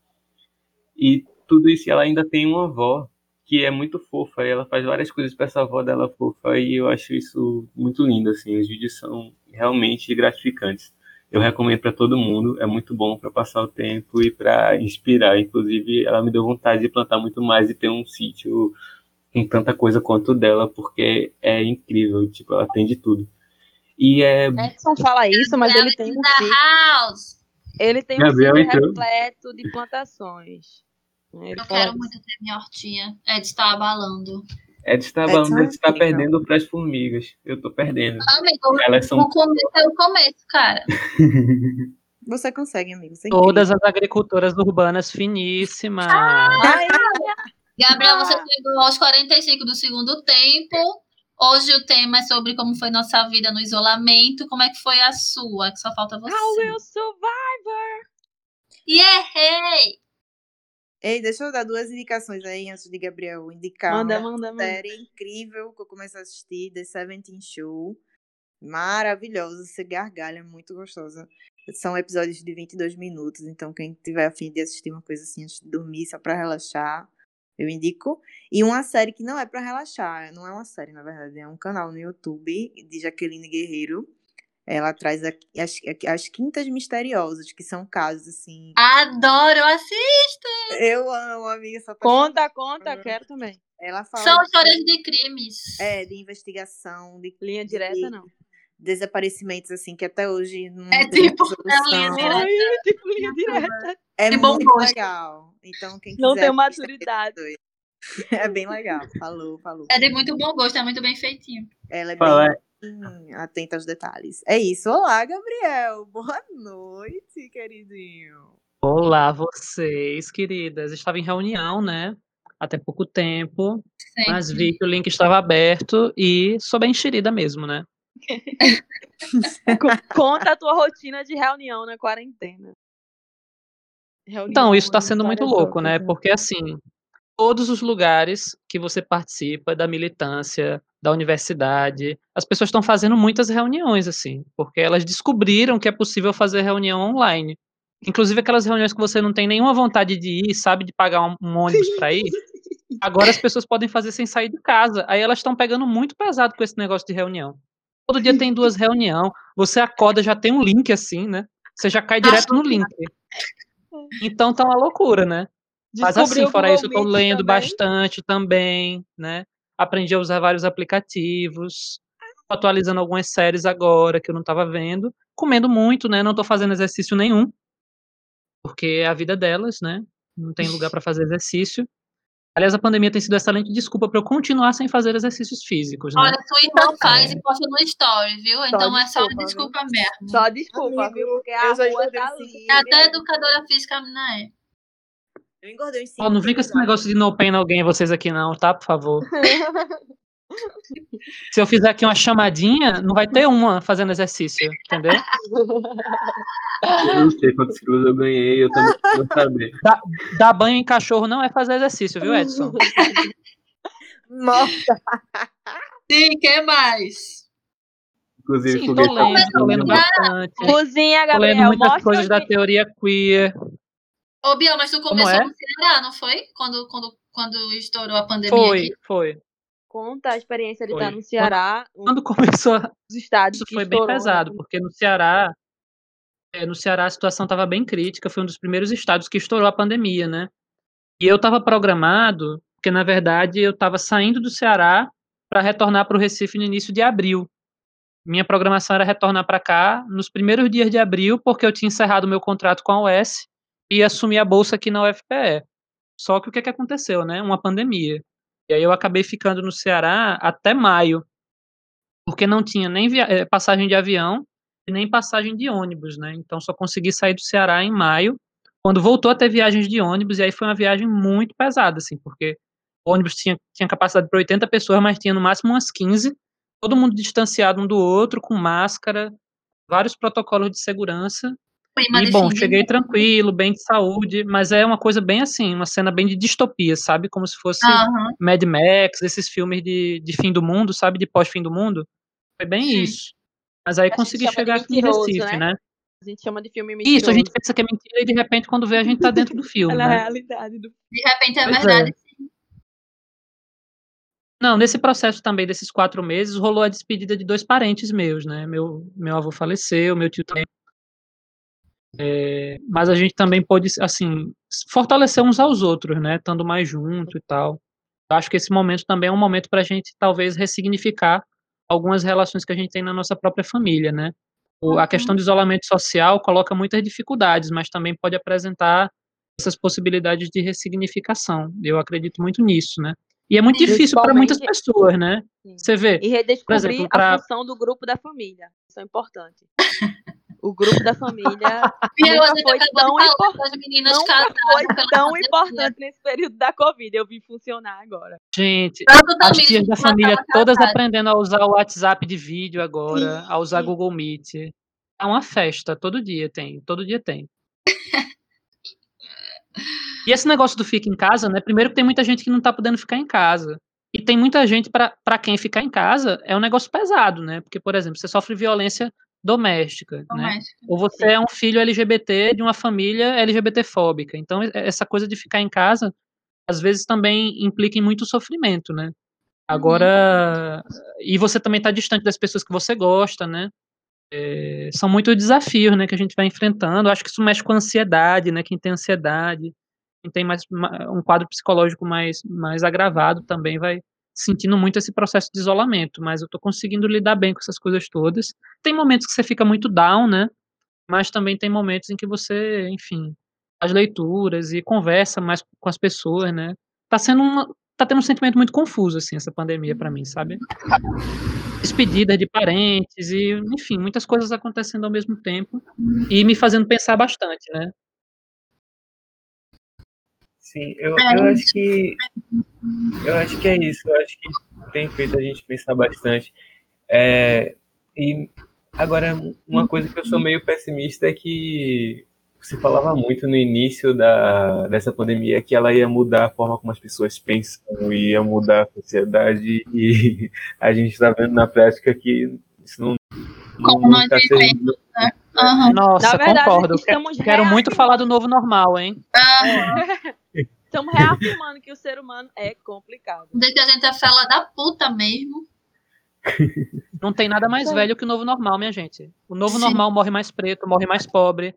E tudo isso ela ainda tem uma avó que é muito fofa, e ela faz várias coisas para essa avó dela fofa e eu acho isso muito lindo assim, os vídeos são realmente gratificantes. Eu recomendo para todo mundo, é muito bom para passar o tempo e para inspirar. Inclusive, ela me deu vontade de plantar muito mais e ter um sítio com tanta coisa quanto o dela, porque é incrível, tipo, ela tem de tudo. E é Edson fala isso, mas ele tem um da sítio, house. ele tem um sítio entrou. repleto de plantações. Ele Eu quero muito ter minha hortinha. Ed está abalando. Edson tá, Edson falando, é Edson tá incrível. perdendo pras formigas. Eu tô perdendo. Amigo, Elas são o começo é o começo, cara. Você consegue, amigo. Você é. Todas as agricultoras urbanas finíssimas. Ai, Gabriel, você Ah. chegou aos 45 do segundo tempo. Hoje o tema é sobre como foi nossa vida no isolamento. Como é que foi a sua? Que só falta How você. will survive? Yeah! Ei, deixa eu dar duas indicações aí antes de Gabriel indicar Manda, uma manda, manda. série incrível que eu comecei a assistir, The Seventeen Show. Maravilhosa, você gargalha, muito gostosa. São episódios de 22 minutos, então quem tiver afim de assistir uma coisa assim antes de dormir, só pra relaxar, eu indico. E uma série que não é pra relaxar, não é uma série, na verdade, é um canal no YouTube de Jaqueline Guerreiro. Ela traz a- as, as Quintas Misteriosas, que são casos assim. Adoro, assim. Eu amo, amiga, sou Conta, conta, Uhum. quero também. Ela fala São de- histórias de crimes. é, de investigação, de Linha direta, não. desaparecimentos, assim, que até hoje não É tem tipo, é linha direta. Ai, tipo linha direta. É de bom muito gosto. legal. Então, quem Não quiser tem assista maturidade. É bem legal. Falou, falou. É de muito bom gosto, é muito bem feitinho. Ela é Falar, bem atenta aos detalhes. É isso. Olá, Gabriel. Boa noite, queridinho. Olá, vocês, queridas. Estava em reunião, né? Até pouco tempo, Sempre. mas vi que o link estava aberto e sou bem enxerida mesmo, né? Co- Conta a tua rotina de reunião na quarentena. Então, Reunião, isso está sendo muito louco, né? Porque, assim, todos os lugares que você participa da militância, da universidade, as pessoas estão fazendo muitas reuniões, assim, porque elas descobriram que é possível fazer reunião online. Inclusive aquelas reuniões que você não tem nenhuma vontade de ir, sabe, de pagar um, um ônibus para ir. Agora as pessoas podem fazer sem sair de casa. Aí elas estão pegando muito pesado com esse negócio de reunião. Todo dia tem duas reuniões, você acorda, já tem um link assim, né? Você já cai direto no link. Então tá uma loucura, né? Mas assim, fora isso, eu tô lendo também. bastante também, né? Aprendi a usar vários aplicativos, tô atualizando algumas séries agora que eu não tava vendo, comendo muito, né? Não tô fazendo exercício nenhum, porque é a vida delas, né? Não tem lugar pra fazer exercício. Aliás, a pandemia tem sido excelente desculpa pra eu continuar sem fazer exercícios físicos, né? Olha, Twitter faz e posta no story, viu? Então é só desculpa, desculpa mesmo. Só desculpa, Amigo, viu? Porque a rua tá livre. Até educadora física menina é. Eu engordei uns Ó, 5 não vem com esse negócio de no pain alguém vocês aqui não, tá? Por favor. Se eu fizer aqui uma chamadinha, não vai ter uma fazendo exercício, entendeu? eu não sei quantos quilos eu ganhei, eu também quero saber. Dar banho em cachorro não é fazer exercício, viu, Edson? Morta. Sim, que mais? Inclusive, Sim, tô foguete lendo, tô lendo bastante. Cozinha, Tô lendo Gabriel. muitas Mostra coisas da teoria queer. Ô, Biel, mas tu começou é? no Ceará, não foi? Quando, quando, quando estourou a pandemia Foi, aqui? foi. Conta a experiência de Foi. estar no Ceará, Quando começou, a- os estados isso que foi bem estourou, né? pesado, porque no Ceará, é, no Ceará a situação estava bem crítica, foi um dos primeiros estados que estourou a pandemia, né? E eu estava programado, porque na verdade eu estava saindo do Ceará para retornar para o Recife no início de abril. Minha programação era retornar para cá nos primeiros dias de abril, porque eu tinha encerrado meu contrato com a UES e assumi a bolsa aqui na UFPE. Só que o que, que aconteceu, né? Uma pandemia. E aí eu acabei ficando no Ceará até maio, porque não tinha nem eh, passagem de avião e nem passagem de ônibus, né? Então só consegui sair do Ceará em maio, quando voltou a ter viagens de ônibus, e aí foi uma viagem muito pesada, assim, porque o ônibus tinha, tinha capacidade para 80 pessoas, mas tinha no máximo umas 15, todo mundo distanciado um do outro, com máscara, vários protocolos de segurança. Clima E bom, cheguei tranquilo, bem de saúde, mas é uma coisa bem assim, uma cena bem de distopia, sabe? Como se fosse Aham. Mad Max, esses filmes de, de fim do mundo, sabe? De pós-fim do mundo. Foi bem Sim. isso. Mas aí gente consegui chegar aqui em Recife, né? né? A gente chama de filme mentiroso. Isso, a gente pensa que é mentira e de repente quando vê a gente tá dentro do filme, É né? realidade do De repente é Pois é. verdade. Não, nesse processo também desses quatro meses, rolou a despedida de dois parentes meus, né? Meu, meu avô faleceu, meu tio também. É, mas a gente também pôde, assim, fortalecer uns aos outros, né? Estando mais junto e tal. Eu acho que esse momento também é um momento para a gente, talvez, ressignificar algumas relações que a gente tem na nossa própria família, né? O- A Uhum. questão do isolamento social coloca muitas dificuldades, mas também pode apresentar essas possibilidades de ressignificação. Eu acredito muito nisso, né? E é muito difícil para muitas pessoas, né? Sim. Você vê, E redescobrir exemplo, pra- a função do grupo da família. Isso é importante. O grupo da família E nunca gente foi tão meninas Nunca foi tão importante nesse período da Covid. Eu vi funcionar agora. gente, as tias da família todas casada. aprendendo a usar o WhatsApp de vídeo agora, a usar Sim. Google Meet. É uma festa, todo dia tem, todo dia tem. E esse negócio do fica em casa, né? Primeiro que tem muita gente que não tá podendo ficar em casa. E tem muita gente para quem ficar em casa é um negócio pesado, né? Porque, por exemplo, você sofre violência doméstica, né? Doméstica. Ou você é um filho LGBT de uma família LGBTfóbica. Então, e- essa coisa de ficar em casa, às vezes também implica em muito sofrimento, né? Agora, e você também está distante das pessoas que você gosta, né? É, são muitos desafios, né, que a gente vai enfrentando. Acho que isso mexe com a ansiedade, né? Quem tem ansiedade, quem tem mais ma- um quadro psicológico mais, mais agravado também vai sentindo muito esse processo de isolamento. Mas eu tô conseguindo lidar bem com essas coisas todas. Tem momentos que você fica muito down, né? Mas também tem momentos em que você, enfim, faz leituras e conversa mais com as pessoas, né? Tá sendo uma, tá tendo um sentimento muito confuso assim essa pandemia pra mim, sabe? Despedida de parentes e, enfim, muitas coisas acontecendo ao mesmo tempo e me fazendo pensar bastante, né? Sim, eu, eu acho que eu acho que é isso. Eu acho que tem feito a gente pensar bastante. É, e agora uma coisa que eu sou meio pessimista é que se falava muito no início da, dessa pandemia que ela ia mudar a forma como as pessoas pensam, ia mudar a sociedade e a gente está vendo na prática que isso não Como não nós está servindo. Aham. Nossa, Na verdade, concordo. Quero muito falar do novo normal, hein? Ah, Estamos reafirmando que o ser humano é complicado. Desde que a gente é fela da puta mesmo. Não tem nada mais velho que o novo normal, minha gente. O novo Sim. normal morre mais preto, morre mais pobre.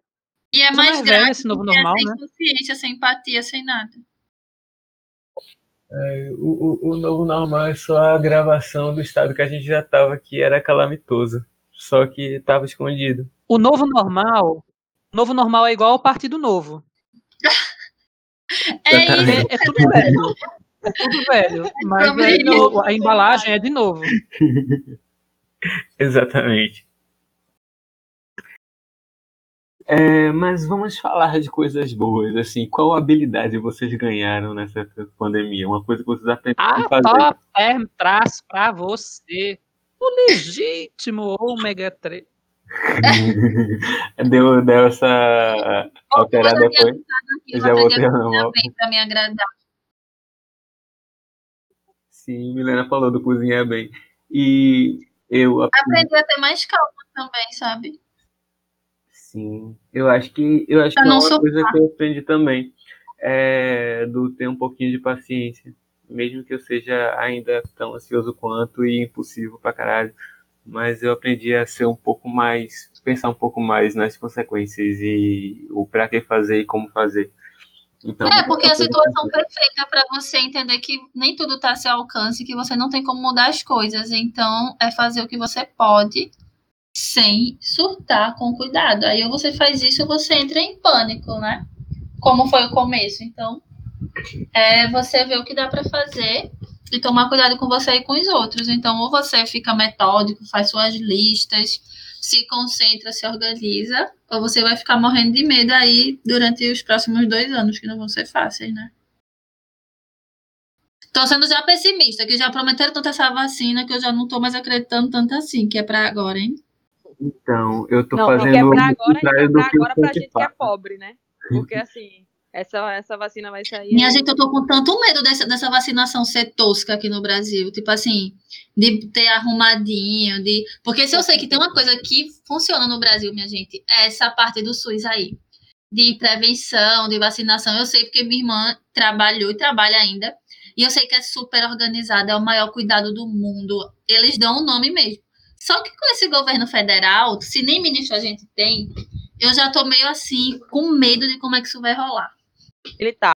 E é mais mais grave esse novo normal, é sem né? consciência, sem empatia, sem nada. O, o, o novo normal é só a gravação do estado que a gente já estava, que era calamitoso. Só que estava escondido. O novo normal, o novo normal é igual ao Partido Novo. É Exatamente. isso. É, é tudo velho. É tudo velho. Mas sobre é, novo, a embalagem é de novo. Exatamente. É, mas vamos falar de coisas boas. Assim, qual habilidade vocês ganharam nessa pandemia? Uma coisa que vocês aprenderam a A fazer. top term traz pra você o legítimo ômega 3. deu, deu essa alterada? Aqui, Eu já voltei ao normal. pra me agradar. Sim, Milena falou do cozinhar bem. E eu Aprendi a ter mais calma também, sabe? Sim, eu acho que eu acho Pra que é uma coisa que eu aprendi também é do ter um pouquinho de paciência, mesmo que eu seja ainda tão ansioso quanto e impulsivo pra caralho, mas eu aprendi a ser um pouco mais, pensar um pouco mais nas consequências e o pra que fazer e como fazer. Então, É, porque a situação perfeita para você entender que nem tudo está a seu alcance, que você não tem como mudar as coisas. Então, é fazer o que você pode sem surtar com cuidado. Aí ou você faz isso ou você entra em pânico, né? Como foi o começo. Então, é você ver o que dá para fazer e tomar cuidado com você e com os outros. Então, ou você fica metódico, faz suas listas, se concentra, se organiza, ou você vai ficar morrendo de medo aí durante os próximos dois anos, que não vão ser fáceis, né? Tô sendo já pessimista, que já prometeram tanto essa vacina que eu já não tô mais acreditando tanto assim, que é pra agora, hein? Então, eu tô Não, fazendo porque é pra o agora, é pra que agora pra gente que é pobre, né? Porque assim, essa, essa vacina vai sair. Minha gente, eu tô com tanto medo dessa, dessa vacinação ser tosca aqui no Brasil. Tipo assim, de ter arrumadinho, de. Porque se eu sei que tem uma coisa que funciona no Brasil, minha gente, é essa parte do SUS aí. De prevenção, de vacinação. Eu sei porque minha irmã trabalhou e trabalha ainda. E eu sei que é super organizada, é o maior cuidado do mundo. Eles dão o nome mesmo. Só que com esse governo federal, se nem ministro a gente tem, eu já tô meio assim, com medo de como é que isso vai rolar. Ele tá.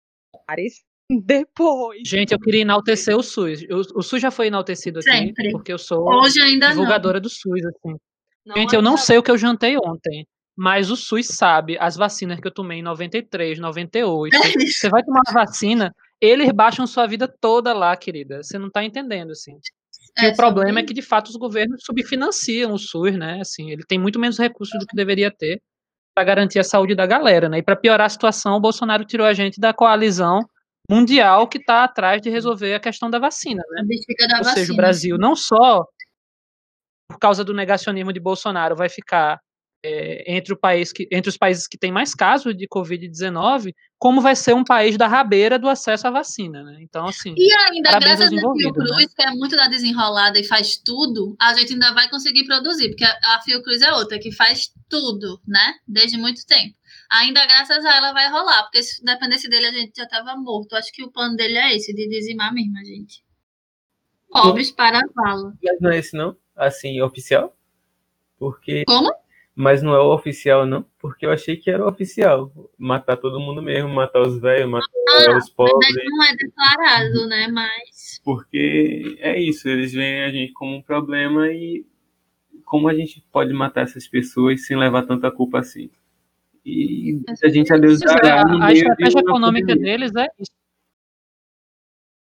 Paris. Depois. Gente, eu queria enaltecer o SUS. O, o SUS já foi enaltecido aqui, Sempre. porque eu sou Hoje ainda não. divulgadora do SUS, assim. Não Gente, eu não adianta. sei o que eu jantei ontem, mas o SUS sabe as vacinas que eu tomei em 93, 98. Você vai tomar uma vacina, eles baixam sua vida toda lá, querida. Você não tá entendendo, assim. E É, o problema é que, de fato, os governos subfinanciam o SUS, né? Assim, ele tem muito menos recursos do que deveria ter para garantir a saúde da galera, né? E para piorar a situação, o Bolsonaro tirou a gente da coalizão mundial que está atrás de resolver a questão da vacina, né? da Ou vacina. seja, o Brasil não só por causa do negacionismo de Bolsonaro vai ficar é, entre, o país que, entre os países que têm mais casos de Covid-19, como vai ser um país da rabeira do acesso à vacina, né? Então, assim, E ainda, graças a envolvidos, né? Fiocruz, que é muito da desenrolada e faz tudo, a gente ainda vai conseguir produzir, porque a a Fiocruz é outra que faz tudo, né? Desde muito tempo. Ainda graças a ela vai rolar, porque se dependesse dele a gente já tava morto. Acho que o plano dele é esse, de dizimar mesmo a gente. Pobres para a vala. Mas não é esse não? Assim, oficial? Porque. Como? Mas não é o oficial, não? Porque eu achei que era o oficial. Matar todo mundo mesmo, matar os velhos, matar Ah, os pobres. Mas não é declarado, né? Mas. Porque é isso, eles veem a gente como um problema e como a gente pode matar essas pessoas sem levar tanta culpa assim. E a gente a Deus é, dará a, a meio de estratégia econômica pandemia. deles é isso.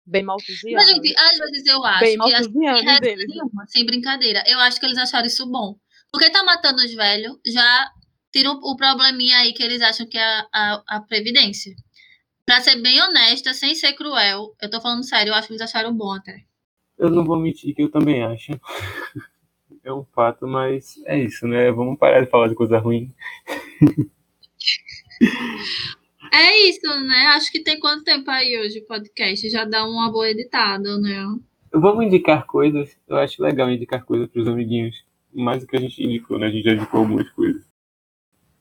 Bem Mas, maltusiano. gente, às vezes eu acho Bem que assim, resto deles. nenhuma, sem brincadeira. Eu acho que eles acharam isso bom. Porque tá matando os velhos, já tira o, o probleminha aí que eles acham que é a, a, a Previdência. Pra ser bem honesta, sem ser cruel, eu tô falando sério, eu acho que eles acharam bom até. Eu não vou mentir que eu também acho. É um fato, mas é isso, né? Vamos parar de falar de coisa ruim. É isso, né? Acho que tem quanto tempo aí hoje o podcast? Já dá uma boa editada, né? Vamos indicar coisas. Eu acho legal indicar coisas pros amiguinhos. Mais do que a gente indicou, né? A gente já indicou algumas coisas.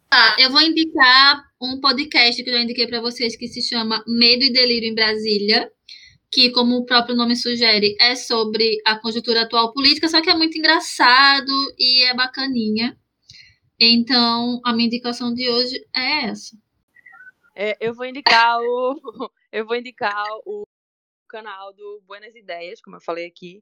Tá, eu vou indicar um podcast que eu já indiquei pra vocês que se chama Medo e Delírio em Brasília, que, como o próprio nome sugere, é sobre a conjuntura atual política, só que é muito engraçado e é bacaninha. Então, a minha indicação de hoje é essa. É, eu vou indicar o. Eu vou indicar o canal do Buenas Ideias, como eu falei aqui,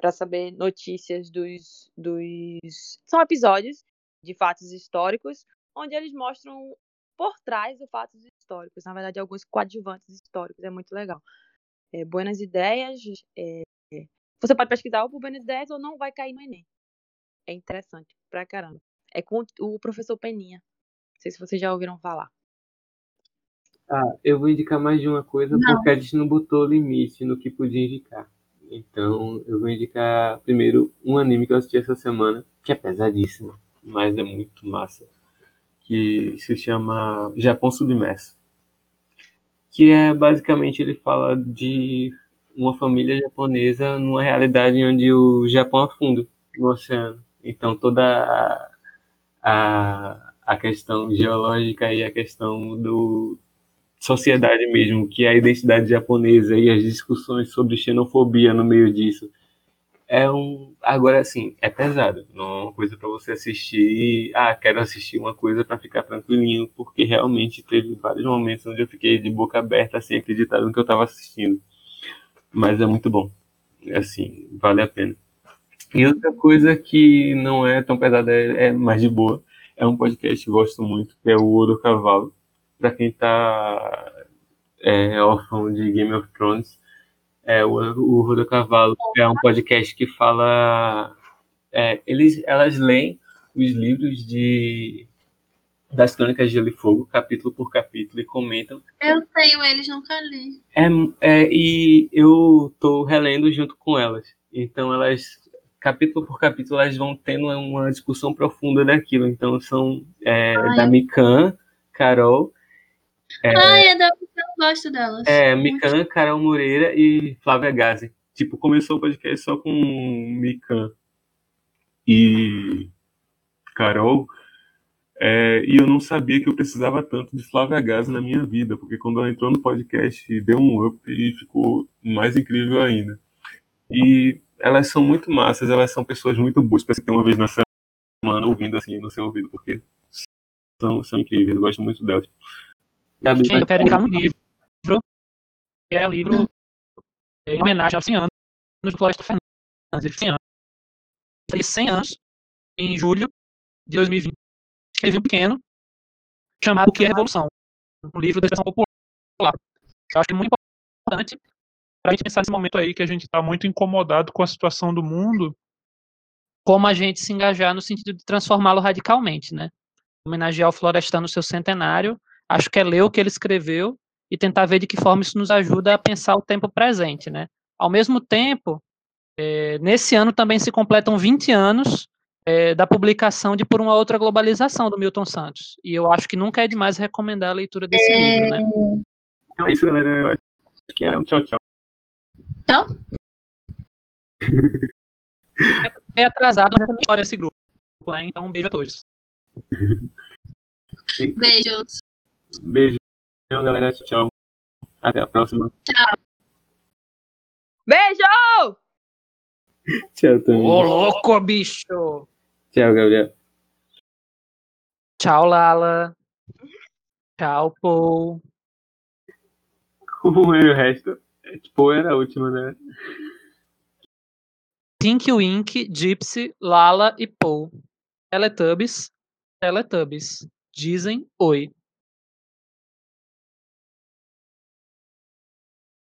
para saber notícias dos, dos. São episódios de fatos históricos, onde eles mostram por trás dos fatos históricos, na verdade, alguns coadjuvantes históricos, é muito legal. É, Buenas Ideias, é, você pode pesquisar por Buenas Ideias ou não vai cair no Enem. É interessante pra caramba. É com o professor Peninha. Não sei se vocês já ouviram falar. Ah, eu vou indicar mais de uma coisa Não. porque a gente não botou limite no que podia indicar. Então, eu vou indicar primeiro um anime que eu assisti essa semana, que é pesadíssimo, mas é muito massa, que se chama Japão Submerso. Que é basicamente ele fala de uma família japonesa numa realidade onde o Japão afunda no oceano. Então, toda a, a, a questão geológica e a questão do sociedade mesmo, que é a identidade japonesa e as discussões sobre xenofobia no meio disso. É um. Agora, assim, é pesado. Não é uma coisa para você assistir. Ah, quero assistir uma coisa para ficar tranquilinho, porque realmente teve vários momentos onde eu fiquei de boca aberta, sem acreditar no que eu estava assistindo. Mas é muito bom. Assim, vale a pena. E outra coisa que não é tão pesada, é, é mais de boa. É um podcast que gosto muito, que é o Ouro Cavalo para quem tá é, órfão de Game of Thrones, é, o, o Roda Cavalo é um podcast que fala. é, eles, elas leem os livros de das Crônicas de Gelo e Fogo, capítulo por capítulo, e comentam. Eu tenho eles, nunca li. É, é, e eu tô relendo junto com elas. Então elas, capítulo por capítulo, elas vão tendo uma discussão profunda daquilo. Então são é, Ai. da Mikan, Carol, Ai, é da... eu gosto delas. É. Mikan, Carol Moreira e Flávia Gazi. Tipo, começou o podcast só com Mikan e Carol. é, e eu não sabia que eu precisava tanto de Flávia Gazi na minha vida, porque quando ela entrou no podcast, deu um up e ficou mais incrível ainda. E elas são muito massas, elas são pessoas muito boas para você ter uma vez na semana ouvindo assim no seu ouvido, porque são, são incríveis, eu gosto muito delas. Gente, eu quero indicar um livro, que é o livro em homenagem aos 100 anos do Floresta Fernandes. Ele 100 anos. Fez 100 anos em julho de 2020. Escrevi um pequeno chamado O que é Revolução? Um livro da expressão popular. Eu acho que é muito importante para a gente pensar nesse momento aí que a gente está muito incomodado com a situação do mundo, como a gente se engajar no sentido de transformá-lo radicalmente, né? Homenagear o Florestan no seu centenário, acho que é ler o que ele escreveu e tentar ver de que forma isso nos ajuda a pensar o tempo presente, né? Ao mesmo tempo, é, nesse ano também se completam 20 anos é, da publicação de Por uma Outra Globalização, do Milton Santos. E eu acho que nunca é demais recomendar a leitura desse é... livro, né? Então é isso, galera. Eu acho que é um tchau, tchau. Tchau? é atrasado, mas não esse grupo. Né? Então, um beijo a todos. Beijos. Beijo, galera. Tchau. Até a próxima. Tchau. Beijo! Tchau, também. Ô, louco, bicho! Tchau, Gabriel. Tchau, Lala. Tchau, Paul. Como é o resto? Tipo, era a última, né? Tinky Wink, Gypsy, Lala e Paul. Teletubbies, Teletubbies. Dizem oi.